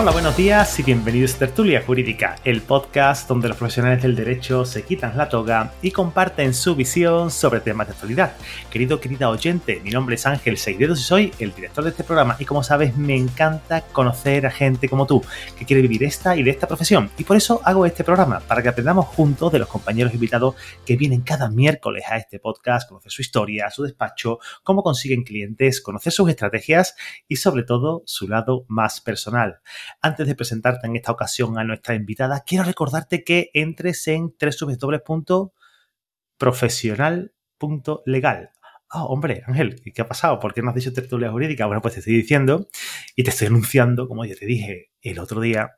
Hola, buenos días y bienvenidos a Tertulia Jurídica, el podcast donde los profesionales del derecho se quitan la toga y comparten su visión sobre temas de actualidad. Querido, querida oyente, mi nombre es Ángel Seidedos y soy el director de este programa y como sabes me encanta conocer a gente como tú que quiere vivir esta y de esta profesión y por eso hago este programa, para que aprendamos juntos de los compañeros invitados que vienen cada miércoles a este podcast, conocer su historia, su despacho, cómo consiguen clientes, conocer sus estrategias y sobre todo su lado más personal. Antes de presentarte en esta ocasión a nuestra invitada, quiero recordarte que entres en www.profesional.legal. Oh, hombre, Ángel, ¿qué ha pasado? ¿Por qué no has dicho tertulia jurídica? Bueno, pues te estoy diciendo y te estoy anunciando, como ya te dije el otro día,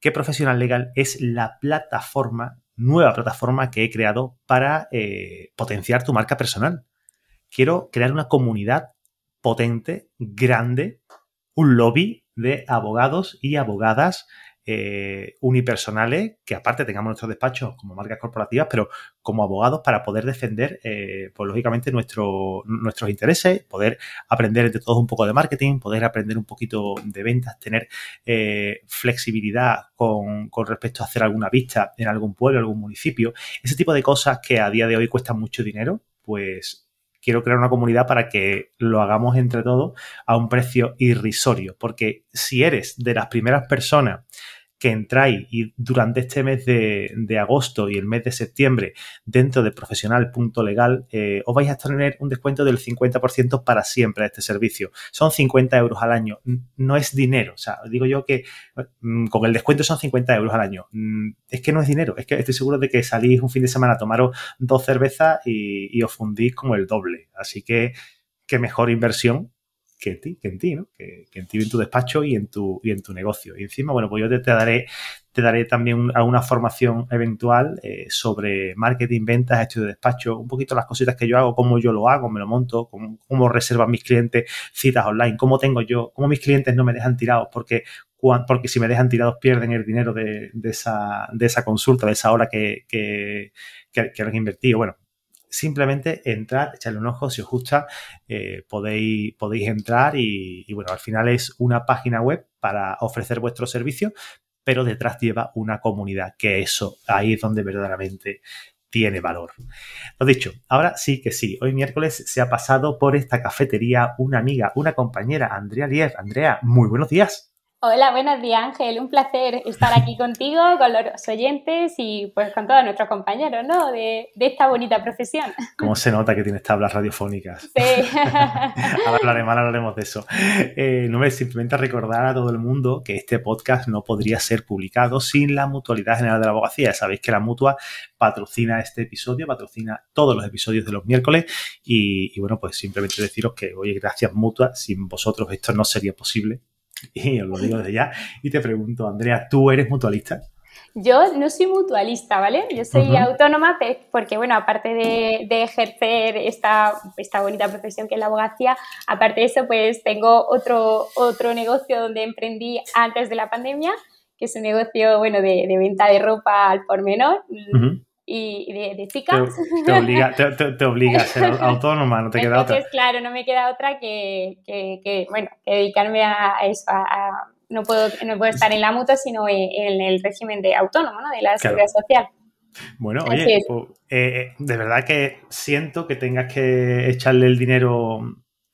que Profesional Legal es la plataforma, nueva plataforma que he creado para eh, potenciar tu marca personal. Quiero crear una comunidad potente, grande, un lobby de abogados y abogadas eh, unipersonales, que aparte tengamos nuestros despachos como marcas corporativas, pero como abogados para poder defender, eh, pues lógicamente, nuestro, nuestros intereses, poder aprender de todos un poco de marketing, poder aprender un poquito de ventas, tener eh, flexibilidad con, con, respecto a hacer alguna vista en algún pueblo, algún municipio, ese tipo de cosas que a día de hoy cuestan mucho dinero, pues quiero crear una comunidad para que lo hagamos entre todos a un precio irrisorio. Porque si eres de las primeras personas que entráis y durante este mes de, agosto y el mes de septiembre dentro de profesional.legal eh, os vais a tener un descuento del 50% para siempre a este servicio. Son 50 euros al año, no es dinero. O sea, digo yo que mm, con el descuento son 50 euros al año. Mm, es que no es dinero, es que estoy seguro de que salís un fin de semana a tomaros dos cervezas y, y os fundís como el doble. Así que, qué mejor inversión que en ti, que en ti, ¿no? Que, en ti, en tu despacho y en tu, y en tu negocio. Y encima, bueno, pues yo te, daré, te daré también alguna formación eventual eh, sobre marketing, ventas, estudio de despacho, un poquito las cositas que yo hago, cómo yo lo hago, me lo monto, cómo, cómo reservan mis clientes citas online, cómo tengo yo, cómo mis clientes no me dejan tirados, porque porque si me dejan tirados pierden el dinero de, de, esa, de esa consulta, de esa hora que, que, que, que han invertido. Bueno, simplemente entrar, echarle un ojo, si os gusta, eh, podéis, podéis entrar y, bueno, al final es una página web para ofrecer vuestro servicio, pero detrás lleva una comunidad, que eso, ahí es donde verdaderamente tiene valor. Lo dicho, ahora sí que sí, hoy miércoles se ha pasado por esta cafetería una amiga, una compañera, Andrea Lier. Andrea, muy buenos días. Hola, buenos días Ángel, un placer estar aquí contigo, con los oyentes y pues con todos nuestros compañeros, ¿no? De, esta bonita profesión. ¿Cómo se nota que tienes tablas radiofónicas? Sí. ahora hablaremos, hablaremos de eso. Eh, no me simplemente recordar a todo el mundo que este podcast no podría ser publicado sin la Mutualidad General de la Abogacía. Sabéis que la Mutua patrocina este episodio, patrocina todos los episodios de los miércoles y, y bueno, pues simplemente deciros que, oye, gracias Mutua, sin vosotros esto no sería posible y os lo digo desde ya. Y te pregunto, Andrea, ¿tú eres mutualista? Yo no soy mutualista, ¿vale? Yo soy autónoma porque, bueno, aparte de, ejercer esta, esta, bonita profesión que es la abogacía, aparte de eso, pues tengo otro, otro negocio donde emprendí antes de la pandemia, que es un negocio, bueno, de, venta de ropa al por menor y de, de chicas. Te, obliga, te, obliga, a ser autónoma, no te queda otra. Claro, no me queda otra que, que, bueno, que dedicarme a eso, a, no, puedo, no puedo estar en la mutua, sino en, el régimen de autónomo, ¿no? De la seguridad social. Bueno, oye, pues, eh, eh, de verdad que siento que tengas que echarle el dinero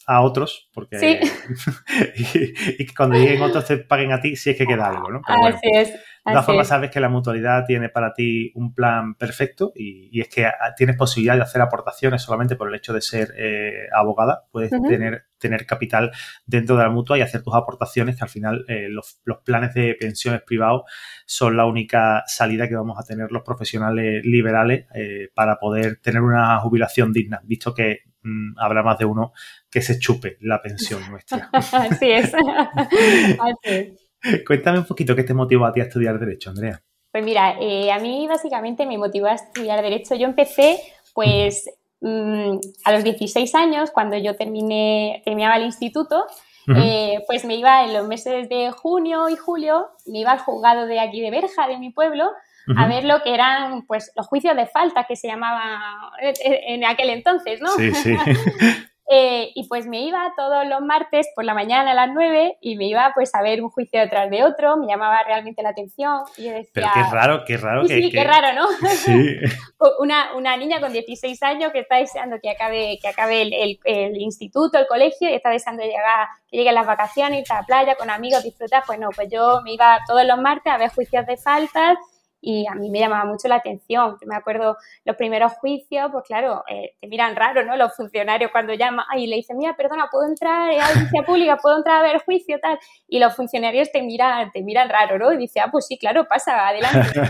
a otros, porque y, que cuando lleguen otros te paguen a ti si es que queda algo, ¿no? Así es. De todas formas, sabes que la mutualidad tiene para ti un plan perfecto y, es que tienes posibilidad de hacer aportaciones solamente por el hecho de ser eh, abogada. Puedes tener, tener capital dentro de la mutua y hacer tus aportaciones, que al final eh, los, planes de pensiones privados son la única salida que vamos a tener los profesionales liberales eh, para poder tener una jubilación digna, visto que mm, habrá más de uno que se chupe la pensión nuestra. Así es. Así es. Cuéntame un poquito qué te motivó a ti a estudiar Derecho, Andrea. Pues mira, eh, a mí básicamente me motivó a estudiar Derecho. Yo empecé, pues, mm, a los 16 años, cuando yo terminé, terminaba el instituto, eh, pues me iba en los meses de junio y julio, me iba al juzgado de aquí de Berja, de mi pueblo, a ver lo que eran pues los juicios de falta que se llamaba en aquel entonces, ¿no? Sí, sí. Eh, y pues me iba todos los martes por la mañana a las 9 y me iba pues a ver un juicio detrás de otro, me llamaba realmente la atención y yo decía... Pero qué raro, qué raro. Sí, qué raro, ¿no? Sí. una, una, niña con 16 años que está deseando que acabe, que acabe el, el, instituto, el colegio y está deseando llegar, que lleguen las vacaciones, ir a la playa con amigos, disfrutar, pues no, pues yo me iba todos los martes a ver juicios de faltas y a mí me llamaba mucho la atención. me acuerdo los primeros juicios, pues claro, eh, te miran raro, ¿no? Los funcionarios cuando llaman y le dicen, mira, perdona, ¿puedo entrar a audiencia pública? ¿Puedo entrar a ver juicio? tal Y los funcionarios te miran, te miran raro, ¿no? Y dice, ah, pues sí, claro, pasa, adelante.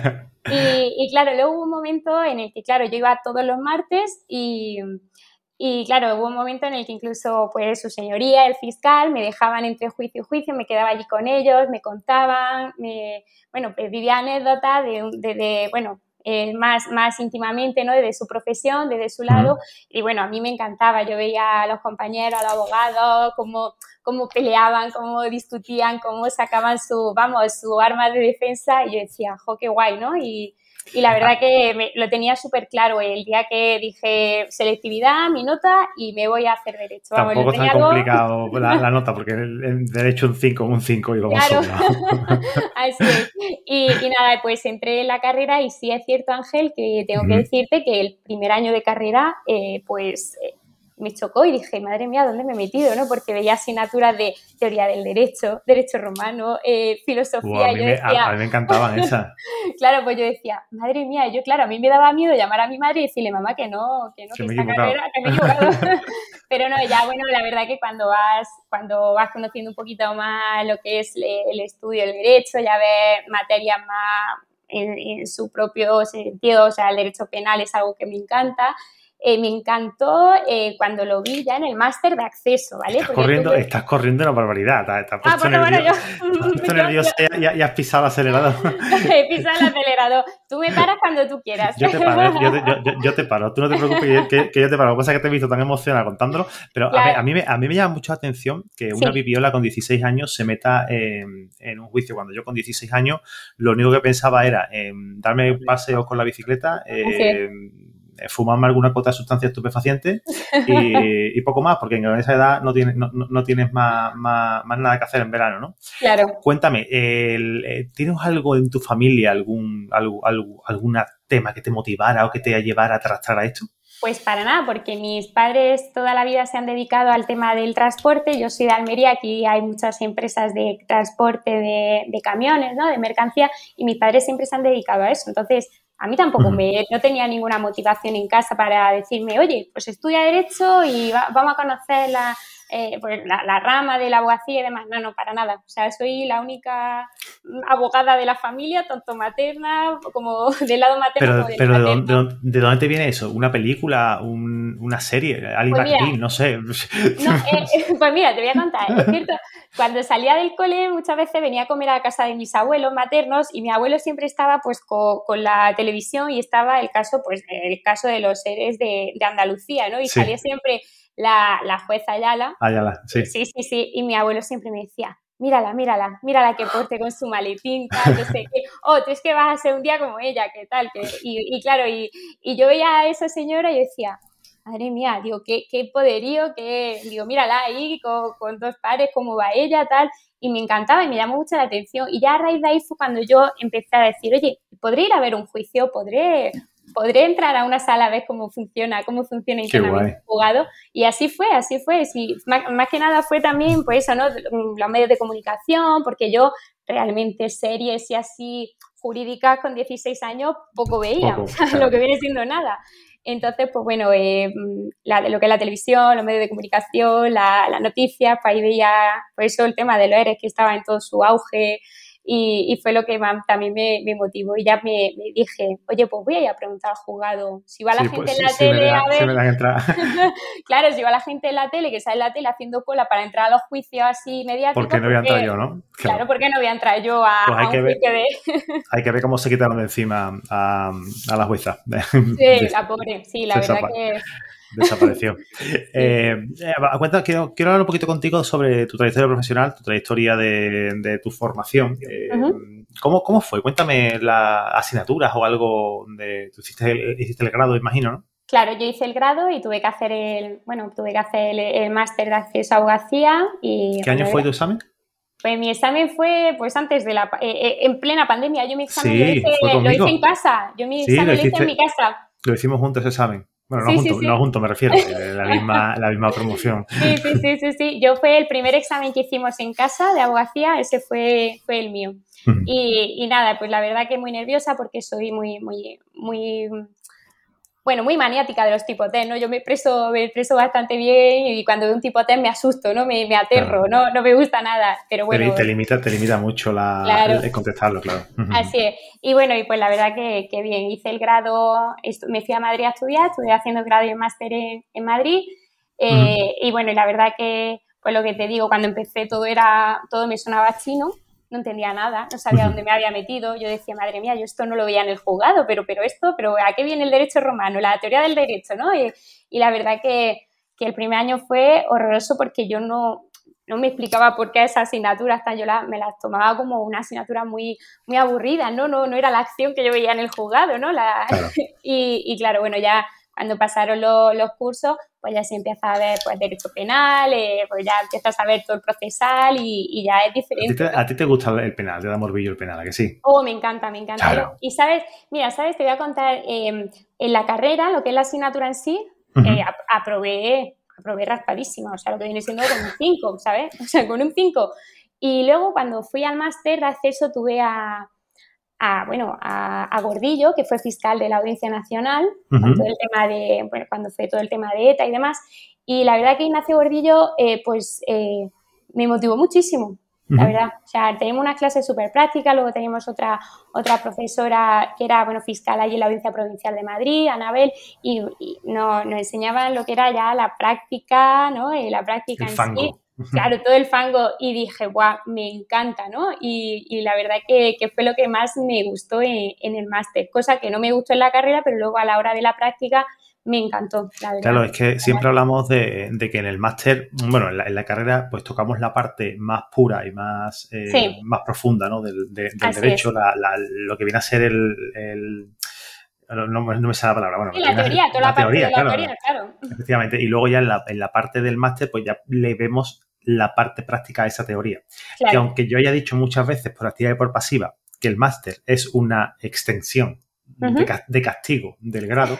y, y claro, luego hubo un momento en el que, claro, yo iba todos los martes y y claro, hubo un momento en el que incluso pues su señoría, el fiscal, me dejaban entre juicio y juicio, me quedaba allí con ellos, me contaban, me, bueno, pues vivía anécdotas de, de, bueno, eh, más, más íntimamente, ¿no? Desde su profesión, desde su lado. Y bueno, a mí me encantaba. Yo veía a los compañeros, a los abogados, cómo, cómo peleaban, cómo discutían, cómo sacaban su, vamos, su arma de defensa. Y yo decía, jo, qué guay, ¿no? Y, y la verdad que lo tenía súper claro el día que dije selectividad, mi nota y me voy a hacer derecho. Tampoco es tan complicado la, nota porque en derecho un 5, un 5 y lo Claro, así es. Y, nada, pues entré en la carrera y sí es cierto, Ángel, que tengo que decirte que el primer año de carrera, eh, pues eh, me chocó y dije, madre mía, ¿dónde me he metido? ¿no? Porque veía asignaturas de teoría del derecho, derecho romano, eh, filosofía. a, mí me, a, mí me, encantaban esas. claro, pues yo decía, madre mía, yo claro, a mí me daba miedo llamar a mi madre y decirle, mamá, que no, que no, que, esta carrera, que me he equivocado. Pero no, ya bueno, la verdad que cuando vas, cuando vas conociendo un poquito más lo que es el estudio del derecho, ya ves materias más en, en su propio sentido, o sea, el derecho penal es algo que me encanta. Eh, me encantó eh, cuando lo vi ya en el máster de acceso, ¿vale? Estás, corriendo, estás corriendo una barbaridad, estás ah, bueno, bueno, yo... nervioso y, has pisado el acelerador. He pisado el acelerador. Tú me paras cuando tú quieras. Yo te paro, yo te, yo, te paro. Tú no te preocupes que, yo te paro. Lo que pasa es que te he visto tan emocionada contándolo, pero a, mí, a, mí, me llama mucho la atención que una viviola con 16 años se meta en, un juicio. Cuando yo con 16 años lo único que pensaba era darme paseos con la bicicleta, eh, eh, fumarme alguna cuota de sustancia estupefaciente y, poco más, porque en esa edad no tienes, no, no tienes más, más, más, nada que hacer en verano, ¿no? Claro. Cuéntame, eh, ¿tienes algo en tu familia, algún, algo, algo, algún tema que te motivara o que te llevara a arrastrar a esto? Pues para nada, porque mis padres toda la vida se han dedicado al tema del transporte. Yo soy de Almería, aquí hay muchas empresas de transporte de, de camiones, ¿no? De mercancía, y mis padres siempre se han dedicado a eso. Entonces, a mí tampoco me, no tenía ninguna motivación en casa para decirme, oye, pues estudia Derecho y vamos a conocer la, eh, pues la, rama de la abogacía y demás. No, no, para nada. O sea, soy la única abogada de la familia, tanto materna como del lado materno. Pero, pero ¿de, dónde, te viene eso? ¿Una película? ¿Una serie? ¿Alguien pues No sé. Eh, pues mira, te voy a contar. Es cierto, cuando salía del cole muchas veces venía a comer a casa de mis abuelos maternos y mi abuelo siempre estaba pues con, la televisión y estaba el caso, pues el caso de los seres de, Andalucía, ¿no? Y salía siempre la, la jueza Ayala. Ayala, sí. Sí, sí, sí. Y mi abuelo siempre me decía, mírala, mírala, mírala que porte con su maletín, tal, no sé qué. Oh, tú es que vas a ser un día como ella, ¿qué tal? Que, y, y, claro, y, y, yo veía a esa señora y decía, madre mía, digo, qué, qué poderío, qué, digo, mírala ahí con, con, dos pares, cómo va ella, tal. Y me encantaba y me llamó mucho la atención. Y ya a raíz de ahí fue cuando yo empecé a decir, oye, ¿podré ir a ver un juicio? ¿Podré podré entrar a una sala a ver cómo funciona, cómo funciona internamente el jugado. Y así fue, así fue. Sí, más, que nada fue también, pues eso, ¿no? Los medios de comunicación, porque yo realmente series y así jurídicas con 16 años poco veía, lo que viene siendo nada. Entonces, pues bueno, eh, la, lo que es la televisión, los medios de comunicación, las la noticias, pues ahí veía, pues eso, el tema de los ERES que estaba en todo su auge, y, fue lo que también me, motivó. Y ya me, dije, oye, pues voy a ir a preguntar al juzgado. Si va la gente pues en la tele a ver. claro, si va la gente en la tele, que sale en la tele haciendo cola para entrar a los juicios así mediáticos. ¿Por qué no voy a entrar yo, no? Claro, ¿por qué no voy a entrar yo a, pues hay que ver, Hay que ver cómo se quitaron de encima a, a la jueza. Sí, la pobre, sí, la verdad que desapareció. Eh, eh, cuenta, quiero, quiero, hablar un poquito contigo sobre tu trayectoria profesional, tu trayectoria de, tu formación. Eh, ¿cómo, ¿cómo, fue? Cuéntame las asignaturas o algo de... Tú hiciste el, hiciste el grado, imagino, ¿no? Claro, yo hice el grado y tuve que hacer el, bueno, tuve que hacer el, máster de acceso a abogacía y... ¿Qué año fue tu examen? Pues mi examen fue pues antes de la eh, eh, en plena pandemia. Yo mi examen lo, hice, en casa. Yo mi examen lo, hice en mi casa. Lo hicimos juntos ese examen. Bueno, no, juntos, no juntos me refiero, la misma, la misma promoción. Sí, sí, sí, sí, sí. Yo fue el primer examen que hicimos en casa de abogacía, ese fue, fue el mío. y, y, nada, pues la verdad que muy nerviosa porque soy muy, muy, muy bueno, muy maniática de los tipo T, ¿no? Yo me expreso, me expreso bastante bien y cuando veo un tipo T me asusto, ¿no? Me, me aterro, ¿no? No me gusta nada, pero bueno. Te, limita, te limita mucho la, el, contestarlo, claro. Así es. Y bueno, y pues la verdad que, que bien, hice el grado, me fui a Madrid a estudiar, estuve haciendo el grado y el máster en, Madrid eh, y bueno, y la verdad que, pues lo que te digo, cuando empecé todo era, todo me sonaba chino no entendía nada, no sabía dónde me había metido. Yo decía, madre mía, yo esto no lo veía en el juzgado, pero, pero esto, pero ¿a qué viene el derecho romano? La teoría del derecho, ¿no? Y, la verdad que, que, el primer año fue horroroso porque yo no, no me explicaba por qué esas asignaturas tan yo me las tomaba como una asignatura muy, muy aburrida, ¿no? ¿no? No era la acción que yo veía en el juzgado, ¿no? La, y, y claro, bueno, ya cuando pasaron los cursos, pues ya se empieza a ver pues, derecho penal, eh, pues ya empiezas a ver todo el procesal y, ya es diferente. ¿A ti, te, gusta el penal? ¿Te da morbillo el penal? ¿a que sí? Oh, me encanta, me encanta. Y sabes, mira, sabes, te voy a contar, em, en la carrera, lo que es la asignatura en sí, eh, aprobé, aprobé raspadísima, o sea, lo que viene siendo con un 5, ¿sabes? O sea, con un 5. Y luego cuando fui al máster de acceso tuve a, a, bueno, a, Gordillo, que fue fiscal de la Audiencia Nacional, cuando, el tema de, bueno, cuando fue todo el tema de ETA y demás. Y la verdad que Ignacio Gordillo, eh, pues eh, me motivó muchísimo, la verdad. O sea, teníamos una clase súper práctica, luego teníamos otra, otra profesora que era, bueno, fiscal allí en la Audiencia Provincial de Madrid, Anabel, y, nos, enseñaban lo que era ya la práctica, ¿no? Eh, la práctica en sí claro, todo el fango y dije, guau, me encanta, ¿no? Y, la verdad que, fue lo que más me gustó en, el máster, cosa que no me gustó en la carrera, pero luego a la hora de la práctica me encantó, la verdad. Claro, es que siempre hablamos de, que en el máster, bueno, en la, carrera, pues tocamos la parte más pura y más, eh, más profunda, ¿no? Del, derecho, lo que viene a ser el no, me sale la palabra. Bueno, la teoría, toda la, teoría, parte de la teoría, claro. Efectivamente. Y luego ya en la, en la parte del máster, pues ya le vemos la parte práctica de esa teoría. Que aunque yo haya dicho muchas veces por activa y por pasiva que el máster es una extensión de, castigo del grado,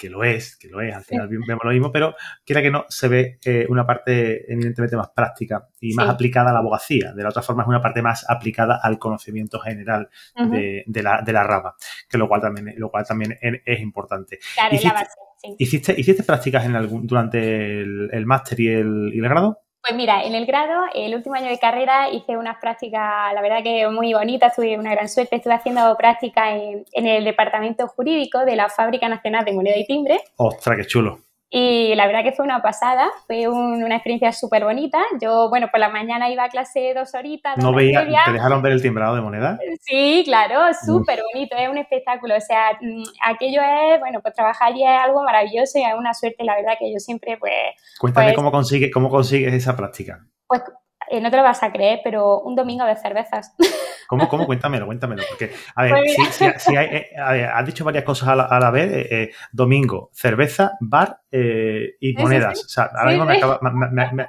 que lo es, que lo es, al final vemos lo mismo, pero quiera que no, se ve eh, una parte evidentemente más práctica y más aplicada a la abogacía. De la otra forma es una parte más aplicada al conocimiento general de, la, de, la, rama, que lo cual también, lo cual también es, importante. Claro, ¿Hiciste, la base, ¿hiciste, ¿hiciste, prácticas en algún, durante el, el máster y el, y el grado? Pues mira, en el grado, el último año de carrera, hice unas prácticas, la verdad que muy bonitas, tuve una gran suerte, estuve haciendo prácticas en, en, el departamento jurídico de la Fábrica Nacional de Moneda y Timbre. ¡Ostras, qué chulo! Y la verdad que fue una pasada, fue una experiencia súper bonita. Yo, bueno, por la mañana iba a clase dos horitas. ¿No veía, te dejaron ver el timbrado de moneda? Sí, claro, súper bonito, es un espectáculo. O sea, mm, aquello es, bueno, pues trabajar allí es algo maravilloso y es una suerte, la verdad que yo siempre, pues... Cuéntame pues cómo, consigue, cómo consigues esa práctica. Pues eh, no te lo vas a creer, pero un domingo de cervezas. ¿Cómo, cómo? Cuéntamelo, cuéntamelo. Porque, a ver, pues si, hay, eh, has dicho varias cosas a la, vez. Eh, domingo, cerveza, bar y monedas. O sea, ahora mismo me acaba,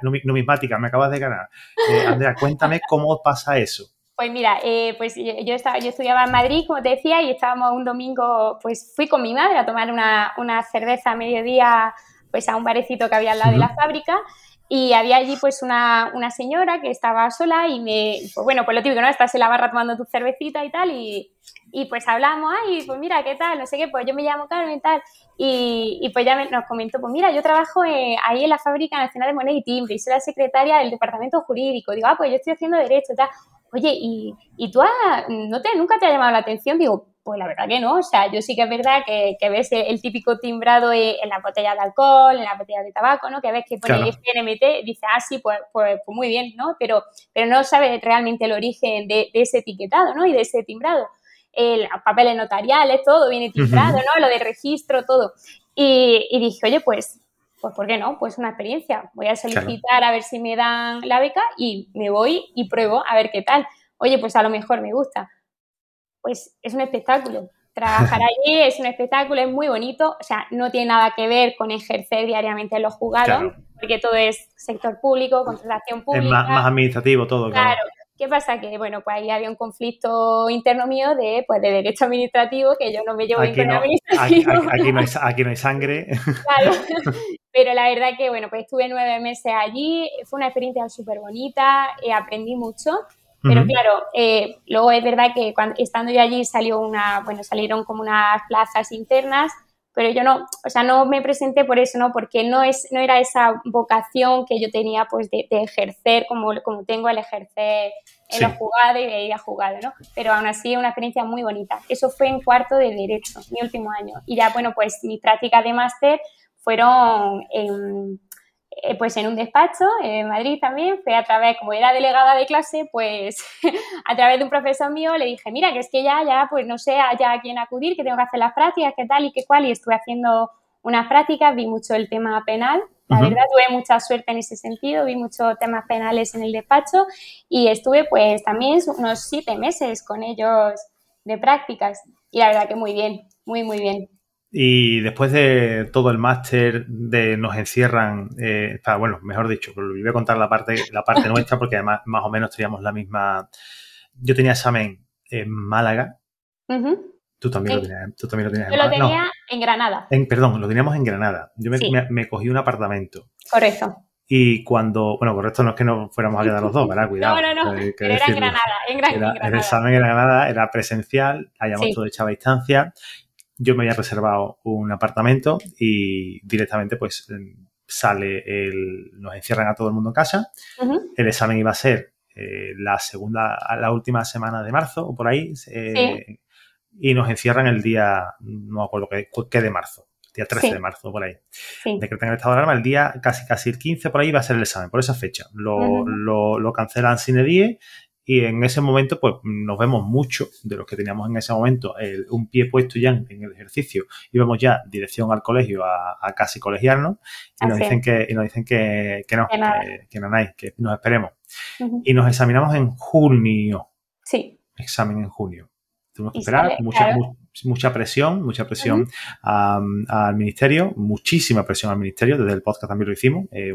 numismática, me acabas de ganar. Andrea, cuéntame cómo pasa eso. Pues mira, pues yo, estaba, yo estudiaba en Madrid, como te decía, y estábamos un domingo, pues fui con mi madre a tomar una, una cerveza a mediodía pues a un barecito que había al lado de la fábrica y había allí pues una, una, señora que estaba sola y me, pues bueno, pues lo típico, ¿no? Estás en la barra tomando tu cervecita y tal y, y pues hablamos, ay, pues mira, ¿qué tal? No sé qué, pues yo me llamo Carmen y tal. Y, y pues ya nos comentó, pues mira, yo trabajo eh, ahí en la Fábrica Nacional de Moneda y Timbre y soy la secretaria del Departamento Jurídico. Digo, ah, pues yo estoy haciendo Derecho y tal. Oye, ¿y, y tú no te, nunca te ha llamado la atención? Digo, pues la verdad que no, o sea, yo sí que es verdad que, que ves el típico timbrado en las botellas de alcohol, en las botellas de tabaco, ¿no? Que ves que pone el FNMT, dice, ah, sí, pues, pues, pues, muy bien, ¿no? Pero, pero no sabe realmente el origen de, ese etiquetado, ¿no? Y de ese timbrado. El, los papeles notariales, todo viene timbrado, ¿no? Lo de registro, todo. Y, y, dije, oye, pues, pues, ¿por qué no? Pues una experiencia. Voy a solicitar a ver si me dan la beca y me voy y pruebo a ver qué tal. Oye, pues a lo mejor me gusta pues es un espectáculo. trabajar allí es un espectáculo, es muy bonito, o sea, no tiene nada que ver con ejercer diariamente en los juzgados, porque todo es sector público, contratación pública. Es más, administrativo todo, claro. claro. ¿Qué pasa? Que, bueno, pues ahí había un conflicto interno mío de, pues, de derecho administrativo, que yo no me llevo bien con el administrativo. Aquí, no hay, aquí no hay sangre. Claro. Pero la verdad que, bueno, pues estuve nueve meses allí, fue una experiencia súper bonita, eh, aprendí mucho. Pero claro, eh, luego es verdad que cuando, estando yo allí salió una, bueno, salieron como unas plazas internas pero yo no, o sea, no me presenté por eso, ¿no? Porque no, es, no era esa vocación que yo tenía, pues, de, ejercer como, como tengo el ejercer en los jugados y de ir a jugar, ¿no? Pero aún así, una experiencia muy bonita. Eso fue en cuarto de Derecho, mi último año. Y ya, bueno, pues mis prácticas de máster fueron en eh, pues en un despacho en Madrid también, fue a través, como era delegada de clase, pues a través de un profesor mío le dije, mira, que es que ya, ya, pues no sé ya a quién acudir, que tengo que hacer las prácticas, qué tal y qué cual, y estuve haciendo unas prácticas, vi mucho el tema penal, la verdad tuve mucha suerte en ese sentido, vi muchos temas penales en el despacho y estuve pues también unos siete meses con ellos de prácticas. Y la verdad que muy bien, muy, muy bien. Y después de todo el máster de nos encierran, eh, bueno, mejor dicho, voy a contar la parte, la parte nuestra porque además más o menos teníamos la misma. Yo tenía examen en Málaga. Tú también, lo tenías, tú también lo tenías Yo lo tenía en Granada. En, perdón, lo teníamos en Granada. Yo me, cogí un apartamento. Correcto. Y cuando, bueno, correcto no es que no fuéramos a quedar los dos, ¿verdad? Cuidado. No, no, no, pero era en Granada, en, Granada. El examen en Granada era presencial, hayamos todo echado a distancia yo me había reservado un apartamento y directamente pues sale el, nos encierran a todo el mundo en casa. El examen iba a ser eh, la segunda, la última semana de marzo o por ahí. Eh, y nos encierran el día, no me acuerdo qué, de marzo, día 13 de marzo, por ahí. Decretan el estado de alarma, el día casi casi el 15 por ahí va a ser el examen, por esa fecha. Lo, lo, lo cancelan sin die y en ese momento, pues nos vemos mucho de los que teníamos en ese momento un pie puesto ya en, el ejercicio. Íbamos ya dirección al colegio a, casi colegiarnos y nos, dicen que, y nos dicen que, que no, que, no hay, que nos esperemos. Y nos examinamos en junio. Sí. Examen en junio. Tuvimos que esperar mucha, presión, mucha presión al ministerio, muchísima presión al ministerio, desde el podcast también lo hicimos. Eh,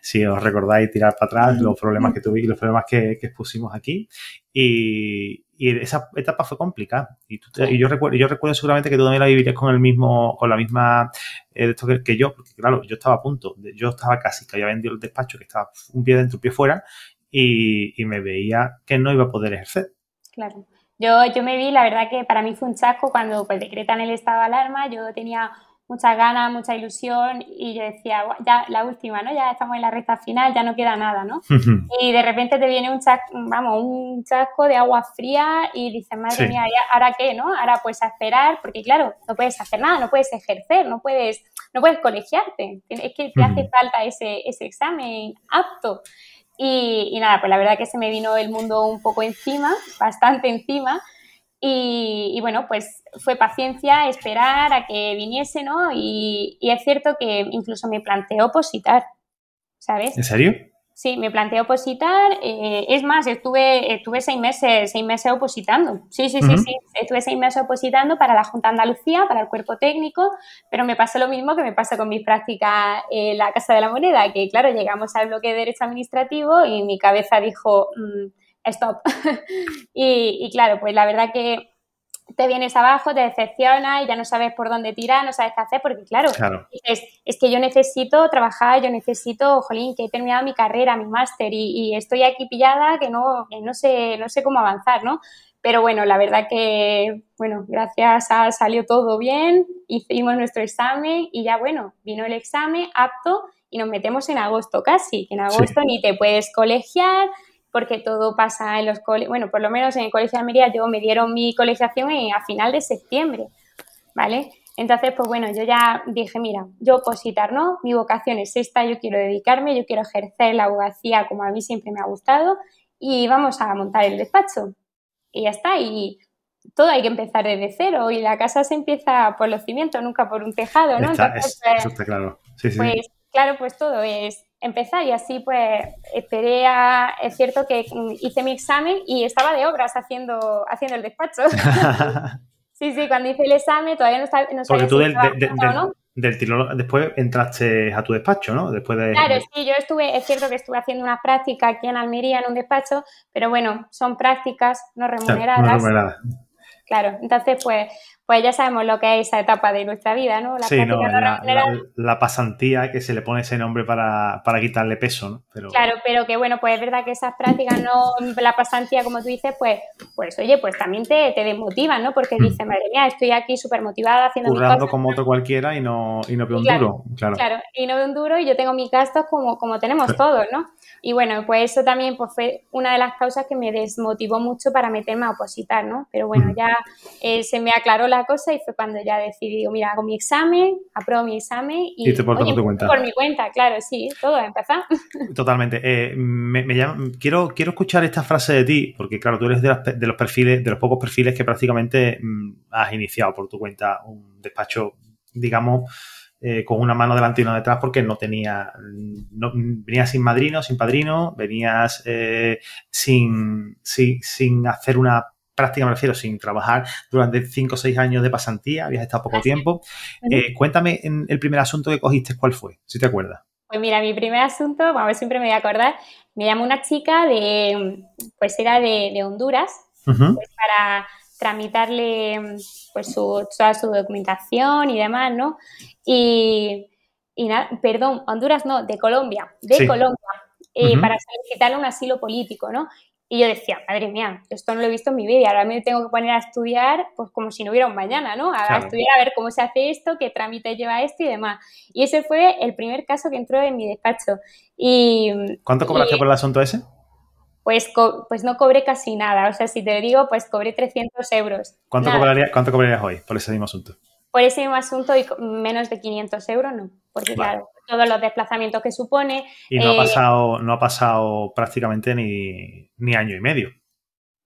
si os recordáis tirar para atrás los problemas que tuvimos y los problemas que, expusimos aquí. Y, esa etapa fue complicada. Y, yo recuerdo, yo recuerdo seguramente que tú también la vivirías con el mismo, con la misma eh, esto que, yo, porque claro, yo estaba a punto, yo estaba casi que había vendido el despacho, que estaba un pie dentro, un pie fuera, y, y me veía que no iba a poder ejercer. Claro. Yo, yo me vi, la verdad que para mí fue un chasco cuando pues, decretan el estado de alarma, yo tenía muchas ganas, mucha ilusión y yo decía, ya la última, ¿no? Ya estamos en la recta final, ya no queda nada, ¿no? y de repente te viene un chasco, vamos, un chasco de agua fría y dices, madre mía, ¿ahora qué, no? Ahora pues a esperar, porque claro, no puedes hacer nada, no puedes ejercer, no puedes, no puedes colegiarte, es que te hace falta ese, ese examen apto. Y, nada, pues la verdad que se me vino el mundo un poco encima, bastante encima. Y, bueno, pues fue paciencia, esperar a que viniese, ¿no? Y, y es cierto que incluso me planteó opositar, ¿sabes? ¿En serio? Sí, me planteé opositar. Eh, es más, estuve, estuve seis meses, seis meses opositando. Sí, sí, sí, sí. Estuve seis meses opositando para la Junta de Andalucía, para el cuerpo técnico, pero me pasó lo mismo que me pasa con mis prácticas en la Casa de la Moneda, que claro, llegamos al bloque de Derecho Administrativo y mi cabeza dijo, mm, stop. y, y claro, pues la verdad que te vienes abajo, te decepciona y ya no sabes por dónde tirar, no sabes qué hacer, porque claro, es que yo necesito trabajar, yo necesito, jolín, que he terminado mi carrera, mi máster y, estoy aquí pillada que no, no, sé, no sé cómo avanzar, ¿no? Pero bueno, la verdad que, bueno, gracias a salió todo bien, hicimos nuestro examen y ya bueno, vino el examen apto y nos metemos en agosto casi, que en agosto ni te puedes colegiar, porque todo pasa en los colegios, bueno, por lo menos en el Colegio de Almería yo me dieron mi colegiación a final de septiembre, ¿vale? Entonces, pues bueno, yo ya dije, mira, yo opositar no, mi vocación es esta, yo quiero dedicarme, yo quiero ejercer la abogacía como a mí siempre me ha gustado y vamos a montar el despacho. Y ya está, y todo hay que empezar desde cero y la casa se empieza por los cimientos, nunca por un tejado, ¿no? Entonces, pues, está claro. Sí, sí. Pues claro, pues todo es empezar y así pues esperé a, es cierto que hice mi examen y estaba de obras haciendo, haciendo el despacho. Sí, sí, cuando hice el examen todavía no, estaba, no Porque tú del, del tiro después entraste a tu despacho, ¿no? Después de... Claro, sí, yo estuve, es cierto que estuve haciendo una práctica aquí en Almería en un despacho, pero bueno, son prácticas no remuneradas. no remuneradas. Claro, entonces pues pues ya sabemos lo que es esa etapa de nuestra vida, ¿no? La sí, no, la, pasantía que se le pone ese nombre para, quitarle peso, ¿no? Pero... Claro, pero que bueno, pues es verdad que esas prácticas, no, la pasantía, como tú dices, pues, pues oye, pues también te, te desmotivan, ¿no? Porque mm. dices, madre mía, estoy aquí súper motivada haciendo Currando como otro cualquiera y no, y no veo un duro, claro. Claro, y no veo un duro y yo tengo mis gastos como, como tenemos todos, ¿no? Y bueno, pues eso también pues, fue una de las causas que me desmotivó mucho para meterme a opositar, ¿no? Pero bueno, ya eh, se me aclaró la cosa y fue cuando ya decidí, mira, hago mi examen, apruebo mi examen y, y te por tu cuenta. Por mi cuenta, claro, sí, todo a empezar. Totalmente. Eh, me, quiero, quiero escuchar esta frase de ti, porque claro, tú eres de, los perfiles, de los pocos perfiles que prácticamente mm, has iniciado por tu cuenta un despacho, digamos, eh, con una mano delante y una detrás porque no tenía, no, venías sin madrino, sin padrino, venías eh, sin, sin, hacer una práctica, me refiero, sin trabajar durante 5 o 6 años de pasantía, habías estado poco tiempo. Eh, cuéntame el primer asunto que cogiste, ¿cuál fue? Si te acuerdas. Pues mira, mi primer asunto, a ver, siempre me voy a acordar, me llamó una chica de, pues era de, Honduras, pues para tramitarle pues su, toda su documentación y demás, ¿no? Y, nada, perdón, Honduras no, de Colombia, de Colombia, eh, para solicitarle un asilo político, ¿no? Y yo decía, madre mía, esto no lo he visto en mi vida, ahora me tengo que poner a estudiar, pues como si no hubiera un mañana, ¿no? A, estudiar a ver cómo se hace esto, qué trámite lleva esto y demás. Y ese fue el primer caso que entró en mi despacho. Y, ¿Cuánto cobraste por el asunto ese? Pues, pues no cobré casi nada, o sea, si te digo, pues cobré 300 euros. ¿Cuánto, cobraría, ¿cuánto cobrarías hoy por ese mismo asunto? Por ese mismo asunto y menos de 500 euros no, porque claro, todos los desplazamientos que supone. Y no, ha, eh, pasado, no ha pasado prácticamente ni, año y medio.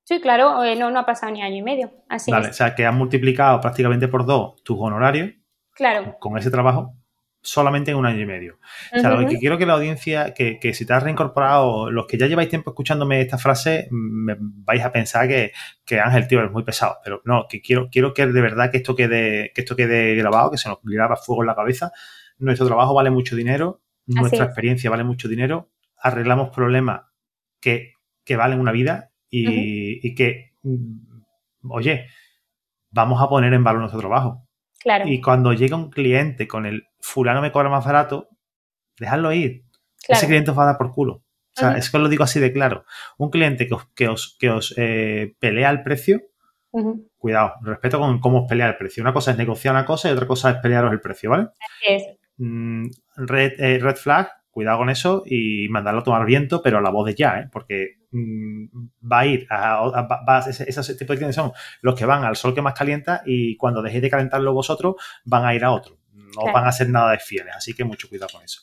Sí, claro, eh, no, no ha pasado ni año y medio. Así vale, o sea que has multiplicado prácticamente por dos tus honorarios claro. con ese trabajo solamente en un año y medio. O sea, lo que quiero que la audiencia, que, que, si te has reincorporado, los que ya lleváis tiempo escuchándome esta frase, me vais a pensar que, que Ángel, tío, es muy pesado. Pero no, que quiero, quiero que de verdad que esto quede, que esto quede grabado, que se nos graba fuego en la cabeza. Nuestro trabajo vale mucho dinero, nuestra experiencia vale mucho dinero, arreglamos problemas que, que valen una vida y, y que, mm, oye, vamos a poner en valor nuestro trabajo. Y cuando llega un cliente con el fulano me cobra más barato, dejadlo ir. Ese cliente os va a dar por culo. O sea, es que os lo digo así de claro. Un cliente que os, que os, que os eh, pelea el precio, cuidado, respeto con cómo os pelea el precio. Una cosa es negociar una cosa y otra cosa es pelearos el precio, ¿vale? es. Mm, red, eh, red flag, cuidado con eso y mandarlo a tomar viento, pero a la voz de ya, ¿eh? porque mm, va a ir a, ese, tipo de clientes son los que van al sol que más calienta y cuando dejéis de calentarlo vosotros van a ir a otro. No van a ser nada de fieles, así que mucho cuidado con eso.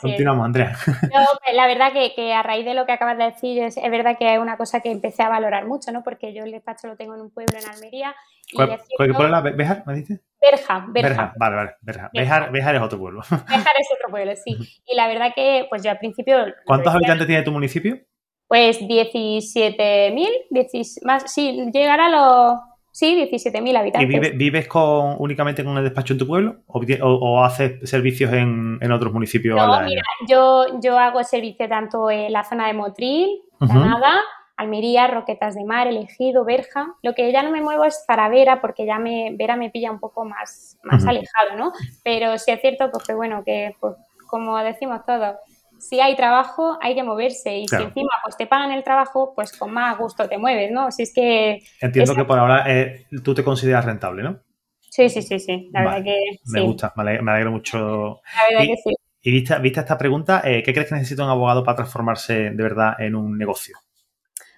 Continuamos, Andrea. Pues, la verdad que, a raíz de lo que acabas de decir, es, verdad que es una cosa que empecé a valorar mucho, ¿no? Porque yo el despacho lo tengo en un pueblo en Almería. Y ¿Cuál, es la Bejar, me dices? Berja, Berja. Vale, vale, Berja. Bejar, Bejar, es otro pueblo. Bejar es otro pueblo, sí. Y la verdad que, pues yo al principio... ¿Cuántos habitantes tiene tu municipio? Pues 17.000, más, sí, llegar a los Sí, 17.000 habitantes. ¿Y vives con, únicamente con el despacho en tu pueblo o, haces servicios en, otros municipios? No, mira, yo, yo hago servicio tanto en la zona de Motril, Granada, Almería, Roquetas de Mar, Elegido, Berja. Lo que ya no me muevo es para Vera, porque ya me, Vera me pilla un poco más, más alejado, ¿no? Pero sí es cierto pues, que, bueno, que pues, como decimos todos, si hay trabajo, hay que moverse. Y si encima pues, te pagan el trabajo, pues con más gusto te mueves, ¿no? Si es que. Entiendo que por ahora eh, tú te consideras rentable, ¿no? Sí, sí, sí, sí. La verdad que. Me gusta, me alegro, mucho. La verdad que sí. Y vista, vista esta pregunta, eh, ¿qué crees que necesita un abogado para transformarse de verdad en un negocio?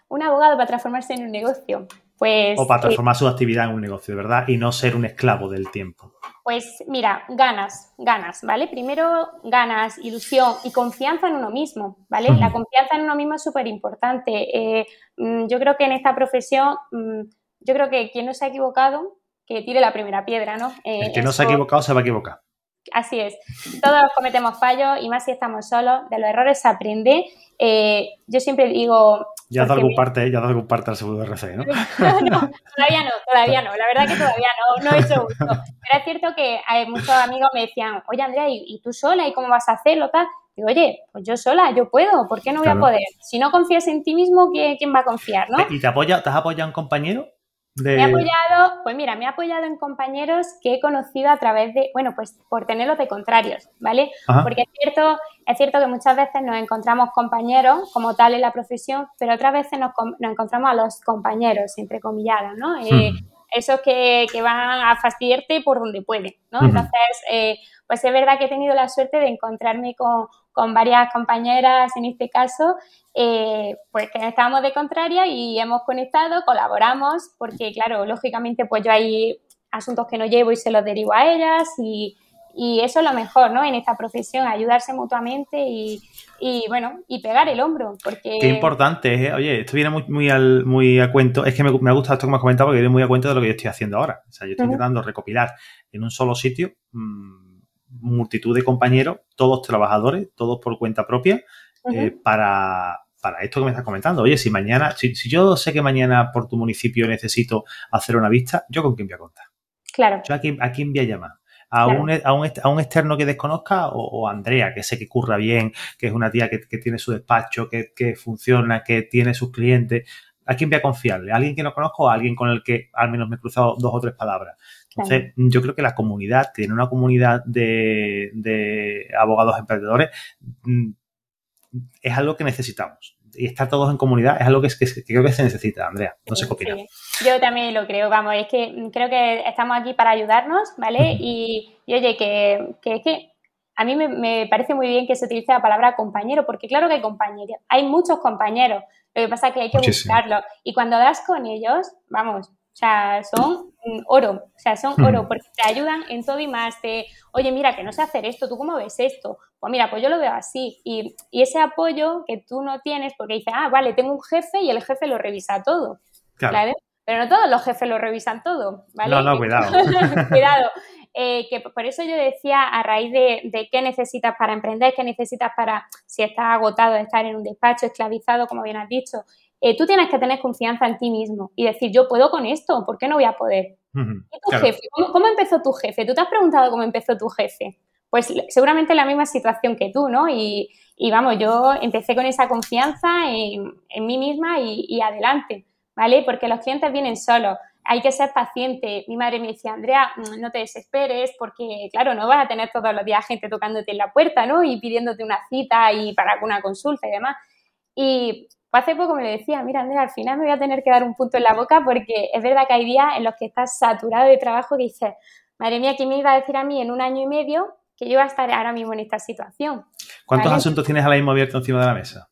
Un abogado para transformarse en un negocio. Pues, o para eh, transformar su actividad en un negocio, verdad, y no ser un esclavo del tiempo. Pues mira, ganas, ganas, ¿vale? Primero ganas, ilusión y confianza en uno mismo, ¿vale? La confianza en uno mismo es súper importante. Eh, mm, yo creo que en esta profesión, mm, yo creo que quien no se ha equivocado, que tire la primera piedra, ¿no? El que no se ha equivocado se va a equivocar. Así es. Todos cometemos fallos y más si estamos solos, de los errores se aprende. Eh, yo siempre digo... Ya has dado algún parte, ya algún parte al segundo RC, ¿no? no, todavía no, todavía no. La verdad que todavía no, no he hecho gusto. Pero es cierto que hay muchos amigos me decían, oye Andrea, ¿y, tú sola? ¿Y cómo vas a hacerlo? Tal? Digo, oye, pues yo sola, yo puedo, ¿por qué no voy a poder? Si no confías en ti mismo, ¿quién va a confiar, no? ¿Y te, apoya, te has apoyado un compañero? Me ha apoyado, pues mira, me ha apoyado en compañeros que he conocido a través de, bueno, pues por tenerlos de contrarios, ¿vale? Porque es cierto, es cierto que muchas veces nos encontramos compañeros como tal en la profesión, pero otras veces nos, encontramos a los compañeros, entre comilladas, ¿no? Eh, esos que, que, van a fastidiarte por donde pueden, ¿no? Entonces, eh, pues es verdad que he tenido la suerte de encontrarme con, con varias compañeras, en este caso, eh, pues que estábamos de contraria y hemos conectado, colaboramos, porque claro, lógicamente pues yo hay asuntos que no llevo y se los derivo a ellas y, eso es lo mejor, ¿no? En esta profesión, ayudarse mutuamente y, bueno, y pegar el hombro, porque... Qué importante, ¿eh? oye, esto viene muy, muy, al, muy a cuento, es que me, ha gustado esto que me has comentado porque viene muy a cuento de lo que yo estoy haciendo ahora, o sea, yo estoy intentando recopilar en un solo sitio mm, multitud de compañeros, todos trabajadores, todos por cuenta propia, eh, para, para esto que me estás comentando. Oye, si mañana, si, yo sé que mañana por tu municipio necesito hacer una vista, ¿yo con quién voy a contar? Claro. ¿Yo a quién, a quién voy a llamar? A, un, a, un, a, un, externo que desconozca o, a Andrea, que sé que curra bien, que es una tía que, tiene su despacho, que, que, funciona, que tiene sus clientes. ¿A quién voy a confiarle? ¿A alguien que no conozco o a alguien con el que al menos me he cruzado dos o tres palabras? Entonces, yo creo que la comunidad, tiene una comunidad de, de abogados emprendedores, mm, es algo que necesitamos. Y estar todos en comunidad es algo que, creo que se necesita, Andrea. No sé qué opinas. Yo también lo creo, vamos, es que creo que estamos aquí para ayudarnos, ¿vale? y, oye, que, que, es que a mí me, parece muy bien que se utilice la palabra compañero, porque claro que hay compañeros, hay muchos compañeros, lo que pasa es que hay que buscarlos. Y cuando das con ellos, vamos, o sea, son oro, o sea, son oro, porque te ayudan en todo y más. Te, oye, mira, que no sé hacer esto, ¿tú cómo ves esto? Pues mira, pues yo lo veo así. Y, ese apoyo que tú no tienes, porque dices, ah, vale, tengo un jefe y el jefe lo revisa todo. Claro. Pero no todos los jefes lo revisan todo, ¿vale? No, no, cuidado. cuidado. Eh, que por eso yo decía, a raíz de, de, qué necesitas para emprender, qué necesitas para, si estás agotado de estar en un despacho, esclavizado, como bien has dicho, eh, tú tienes que tener confianza en ti mismo y decir, yo puedo con esto, ¿por qué no voy a poder? ¿Y tu jefe? ¿Cómo, empezó tu jefe? ¿Tú te has preguntado cómo empezó tu jefe? Pues seguramente la misma situación que tú, ¿no? Y, vamos, yo empecé con esa confianza en, mí misma y, adelante, ¿vale? Porque los clientes vienen solos hay que ser paciente. Mi madre me decía, Andrea, mm, no te desesperes porque, claro, no vas a tener todos los días gente tocándote en la puerta, ¿no? Y pidiéndote una cita y para una consulta y demás. Y hace poco me lo decía, mira, Andrea, al final me voy a tener que dar un punto en la boca porque es verdad que hay días en los que estás saturado de trabajo que dices, madre mía, ¿quién me iba a decir a mí en un año y medio que yo iba a estar ahora mismo en esta situación? ¿Cuántos asuntos tienes ahora mismo abiertos encima de la mesa?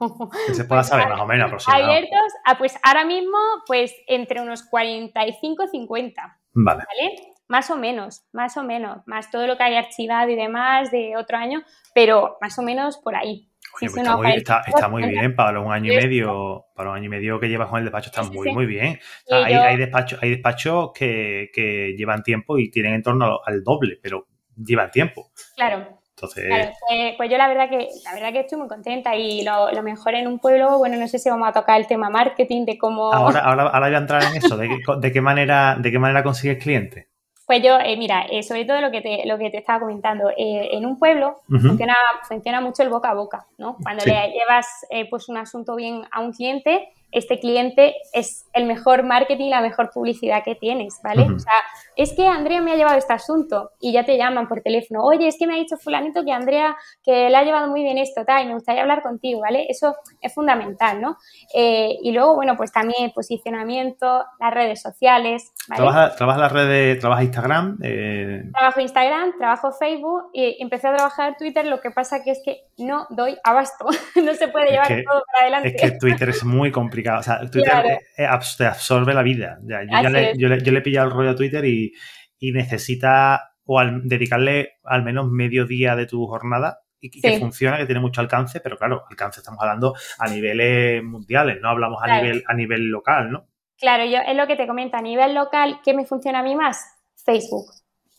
Que se pueda saber más o menos aproximadamente. Abiertos, ah, pues ahora mismo, pues entre unos 45 y 50. Vale. ¿Vale? Más o menos, más o menos, más todo lo que hay archivado y demás de otro año, pero más o menos por ahí. Pues está, muy, bien para un año y medio, para un año y medio que llevas con el despacho, está muy, muy bien. hay, hay, despachos, hay despachos que, que, llevan tiempo y tienen en torno al doble, pero llevan tiempo. Claro. Entonces... Pues, pues, yo la verdad que la verdad que estoy muy contenta y lo, lo, mejor en un pueblo, bueno, no sé si vamos a tocar el tema marketing, de cómo... Ahora, ahora, ahora voy a entrar en eso, de, de qué manera, de qué manera consigues clientes. Pues yo, eh, mira, eh, sobre todo lo que te, lo que te estaba comentando, eh, en un pueblo funciona, funciona mucho el boca a boca, ¿no? Cuando le llevas pues un asunto bien a un cliente, este cliente es el mejor marketing, la mejor publicidad que tienes, ¿vale? O sea, es que Andrea me ha llevado este asunto y ya te llaman por teléfono, oye, es que me ha dicho fulanito que Andrea, que le ha llevado muy bien esto, tal, y me gustaría hablar contigo, ¿vale? Eso es fundamental, ¿no? Eh, y luego, bueno, pues también posicionamiento, las redes sociales, ¿vale? ¿Trabaja, las redes, trabaja Instagram? Eh... Trabajo Instagram, trabajo Facebook y empecé a trabajar Twitter, lo que pasa que es que no doy abasto, no se puede llevar todo para adelante. Es que Twitter es muy complicado o sea, Twitter te absorbe la vida. yo, le, yo, le, he pillado el rollo a Twitter y, necesita o dedicarle al menos medio día de tu jornada y que funciona, que tiene mucho alcance, pero claro, alcance estamos hablando a niveles mundiales, no hablamos a nivel a nivel local, ¿no? Claro, yo es lo que te comento, a nivel local, ¿qué me funciona a mí más? Facebook,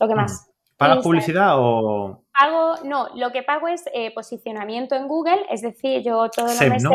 lo que más. ¿Pagas publicidad o...? Pago, no, lo que pago es eh, posicionamiento en Google, es decir, yo todos los meses...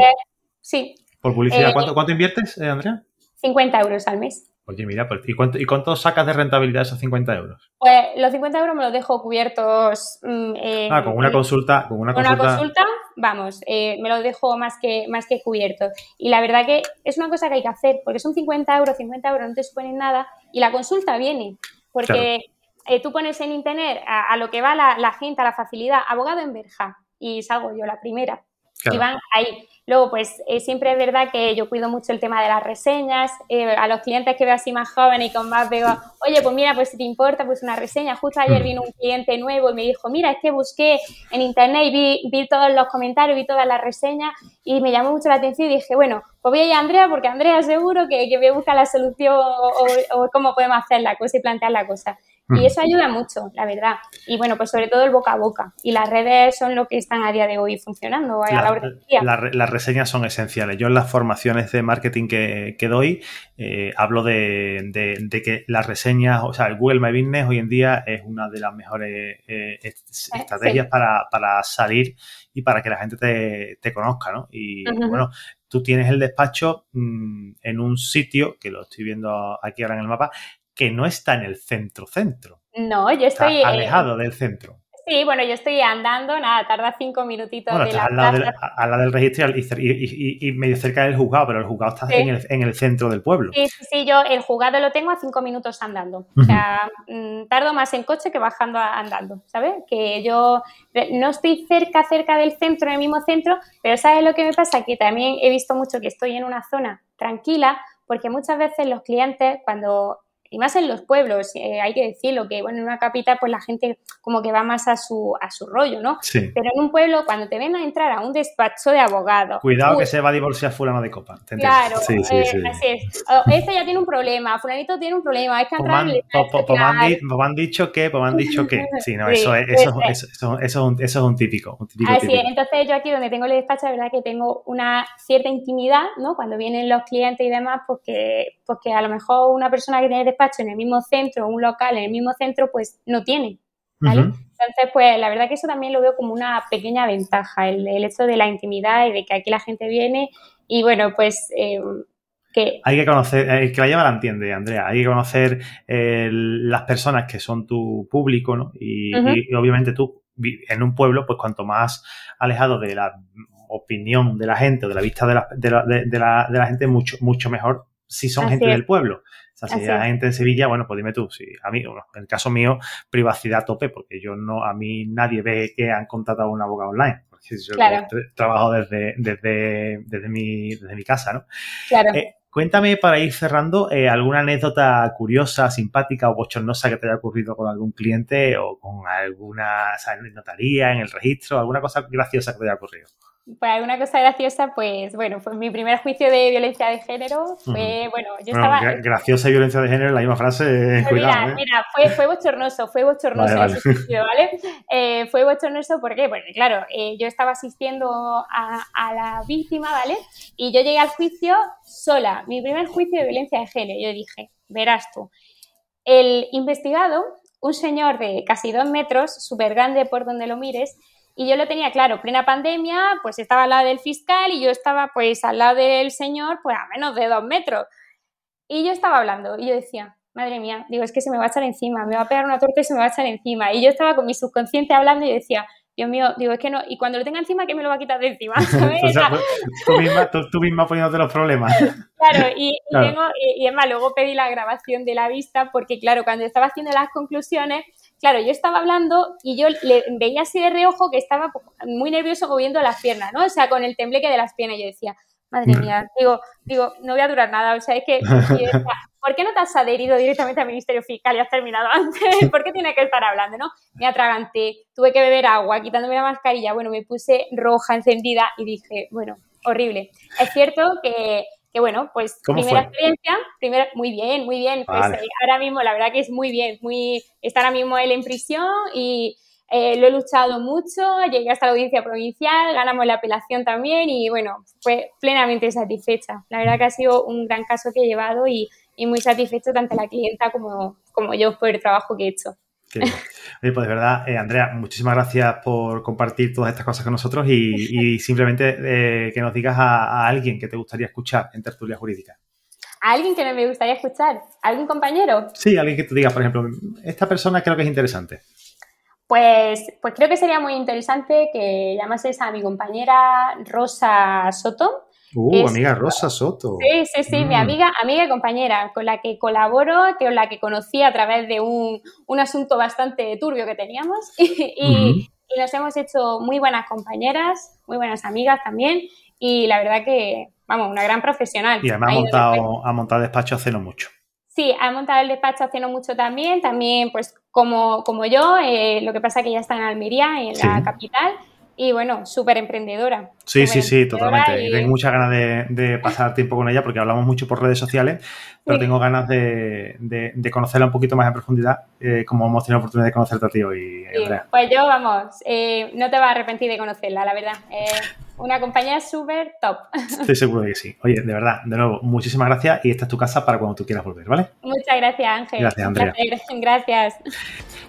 Sí. ¿Por publicidad? ¿Cuánto, ¿Cuánto, inviertes, Andrea? 50 euros al mes. Oye, mira, ¿y cuánto, ¿y cuánto sacas de rentabilidad esos 50 euros? Pues los 50 euros me los dejo cubiertos. Mm, ah, con una consulta. Con una consulta, una consulta vamos, eh, me los dejo más que, más que cubiertos. Y la verdad que es una cosa que hay que hacer, porque son 50 euros, 50 euros no te suponen nada y la consulta viene, porque eh, tú pones en internet a, lo que va la, la, gente, a la facilidad, abogado en verja, y salgo yo la primera. Y van ahí. Luego, pues eh, siempre es verdad que yo cuido mucho el tema de las reseñas. Eh, a los clientes que veo así más jóvenes y con más veo, oye, pues mira, pues si te importa, pues una reseña. Justo ayer mm. vino un cliente nuevo y me dijo, mira, es que busqué en internet y vi, vi todos los comentarios, vi todas las reseñas y me llamó mucho la atención y dije, bueno, pues voy a ir a Andrea porque Andrea seguro que, que me busca la solución o, o, cómo podemos hacer la cosa y plantear la cosa. Y eso ayuda mucho, la verdad. Y bueno, pues sobre todo el boca a boca. Y las redes son lo que están a día de hoy funcionando a la, las reseñas son esenciales. Yo en las formaciones de marketing que, que doy eh, hablo de, de, que las reseñas, o sea, el Google My Business hoy en día es una de las mejores eh, eh, estrategias para, para, salir y para que la gente te, te conozca, ¿no? Y bueno, tú tienes el despacho mm, en un sitio, que lo estoy viendo aquí ahora en el mapa, que no está en el centro-centro. No, yo estoy... Está alejado del centro. Sí, bueno, yo estoy andando, nada, tarda cinco minutitos de la al lado, del, al lado del registro y, medio cerca del juzgado, pero el juzgado está en, el, en, el, centro del pueblo. Sí, sí, sí, yo el juzgado lo tengo a cinco minutos andando. O sea, mm, tardo más en coche que bajando andando, ¿sabes? Que yo no estoy cerca, cerca del centro, en el mismo centro, pero ¿sabes lo que me pasa? Que también he visto mucho que estoy en una zona tranquila, porque muchas veces los clientes, cuando y más en los pueblos, eh, hay que decirlo, que bueno, en una capital pues la gente como que va más a su, a su rollo, ¿no? Sí. Pero en un pueblo, cuando te ven a entrar a un despacho de abogado... Cuidado que se va a divorciar fulano de copa. claro, sí, sí, eh, así es. este ya tiene un problema, fulanito tiene un problema, es que entrar... Pues me han dicho que, pues han dicho que... Sí, no, eso, es, eso, eso, eso, es un, eso es un típico. Un típico así es, entonces yo aquí donde tengo el despacho, la verdad que tengo una cierta intimidad, ¿no? Cuando vienen los clientes y demás, pues que, pues que a lo mejor una persona que tiene despacho en el mismo centro, un local en el mismo centro, pues no tiene. ¿vale? Entonces, pues la verdad que eso también lo veo como una pequeña ventaja, el, hecho de la intimidad y de que aquí la gente viene y bueno, pues eh, que... Hay que conocer, el que la lleva la entiende, Andrea, hay que conocer las personas que son tu público, ¿no? Y, obviamente tú en un pueblo, pues cuanto más alejado de la opinión de la gente o de la vista de la, de la, de la, de la gente, mucho, mucho mejor si son gente del pueblo. O sea, si hay gente en Sevilla, bueno, pues dime tú, si a mí, bueno, en el caso mío, privacidad a tope, porque yo no, a mí nadie ve que han contratado a un abogado online. Porque yo trabajo desde, desde, desde, mi, desde mi casa, ¿no? Claro. Eh, cuéntame para ir cerrando eh, alguna anécdota curiosa, simpática o bochornosa que te haya ocurrido con algún cliente o con alguna notaría en el registro, alguna cosa graciosa que te haya ocurrido. Pues alguna cosa graciosa, pues bueno, pues mi primer juicio de violencia de género fue, bueno, yo estaba... graciosa y violencia de género, la misma frase, pues Mira, ¿eh? mira, fue, fue bochornoso, fue bochornoso ese juicio, ¿vale? Eh, fue bochornoso. Porque claro, eh, yo estaba asistiendo a, a, la víctima, ¿vale? Y yo llegué al juicio sola, mi primer juicio de violencia de género, yo dije, verás tú, el investigado, un señor de casi dos metros, súper grande por donde lo mires, y yo lo tenía claro, plena pandemia, pues estaba al lado del fiscal y yo estaba pues al lado del señor, pues a menos de dos metros. Y yo estaba hablando y yo decía, madre mía, digo, es que se me va a echar encima, me va a pegar una torta y se me va a echar encima. Y yo estaba con mi subconsciente hablando y decía, Dios mío, digo, es que no, y cuando lo tenga encima, ¿qué me lo va a quitar de encima? tú, misma, tú, misma poniéndote los problemas. Claro, y, Tengo, y, y, luego pedí la grabación de la vista porque, claro, cuando estaba haciendo las conclusiones, claro, yo estaba hablando y yo le veía así de reojo que estaba muy nervioso moviendo las piernas, ¿no? O sea, con el tembleque de las piernas. Yo decía, madre mía, digo, digo, no voy a durar nada. O sea, es que, ¿por qué no te has adherido directamente al Ministerio Fiscal y has terminado antes? ¿Por qué tiene que estar hablando, no? Me atraganté, tuve que beber agua, quitándome la mascarilla. Bueno, me puse roja, encendida y dije, bueno, horrible. Es cierto que que bueno, pues primera experiencia, primera, muy bien, muy bien. Pues, eh, ahora mismo la verdad que es muy bien, muy, está ahora mismo él en prisión y eh, lo he luchado mucho, llegué hasta la audiencia provincial, ganamos la apelación también y bueno, fue plenamente satisfecha. La verdad que ha sido un gran caso que he llevado y, y muy satisfecho tanto la clienta como, como yo por el trabajo que he hecho. Oye, pues de verdad, eh, Andrea, muchísimas gracias por compartir todas estas cosas con nosotros y, simplemente eh, que nos digas a, alguien que te gustaría escuchar en tertulia jurídica. ¿A alguien que me gustaría escuchar? ¿Algún compañero? Sí, alguien que te diga, por ejemplo, esta persona creo que es interesante. Pues, pues creo que sería muy interesante que llamases a mi compañera Rosa Soto. Uh, amiga Rosa Soto. Sí, sí, sí, mi mm. amiga, amiga y compañera, con la que colaboro, con la que conocí a través de un, asunto bastante turbio que teníamos y, nos hemos hecho muy buenas compañeras, muy buenas amigas también y la verdad que, vamos, una gran profesional. Y además ha montado, ha montado despacho hace no mucho. Sí, ha montado el despacho hace no mucho también, también pues como, como yo, eh, lo que pasa que ya está en Almería, en la capital, y bueno, súper emprendedora. Sí, sí, sí, totalmente. Y... Tengo muchas ganas de, pasar tiempo con ella porque hablamos mucho por redes sociales, pero tengo ganas de, conocerla un poquito más en profundidad, eh, como hemos tenido la oportunidad de conocerte a ti hoy, Andrea. Pues yo, vamos, eh, no te vas a arrepentir de conocerla, la verdad. una compañía súper top. Estoy seguro de que sí. Oye, de verdad, de nuevo, muchísimas gracias y esta es tu casa para cuando tú quieras volver, ¿vale? Muchas gracias, Ángel. Gracias, Andrea. Gracias.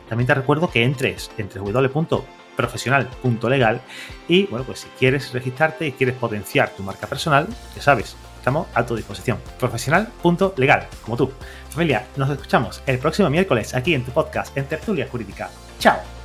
También te recuerdo que entres entre www profesional.legal y bueno, pues si quieres registrarte y quieres potenciar tu marca personal, ya sabes, estamos a tu disposición. Profesional.legal, como tú. Familia, nos escuchamos el próximo miércoles aquí en tu podcast en Tertulia Jurídica. ¡Chao!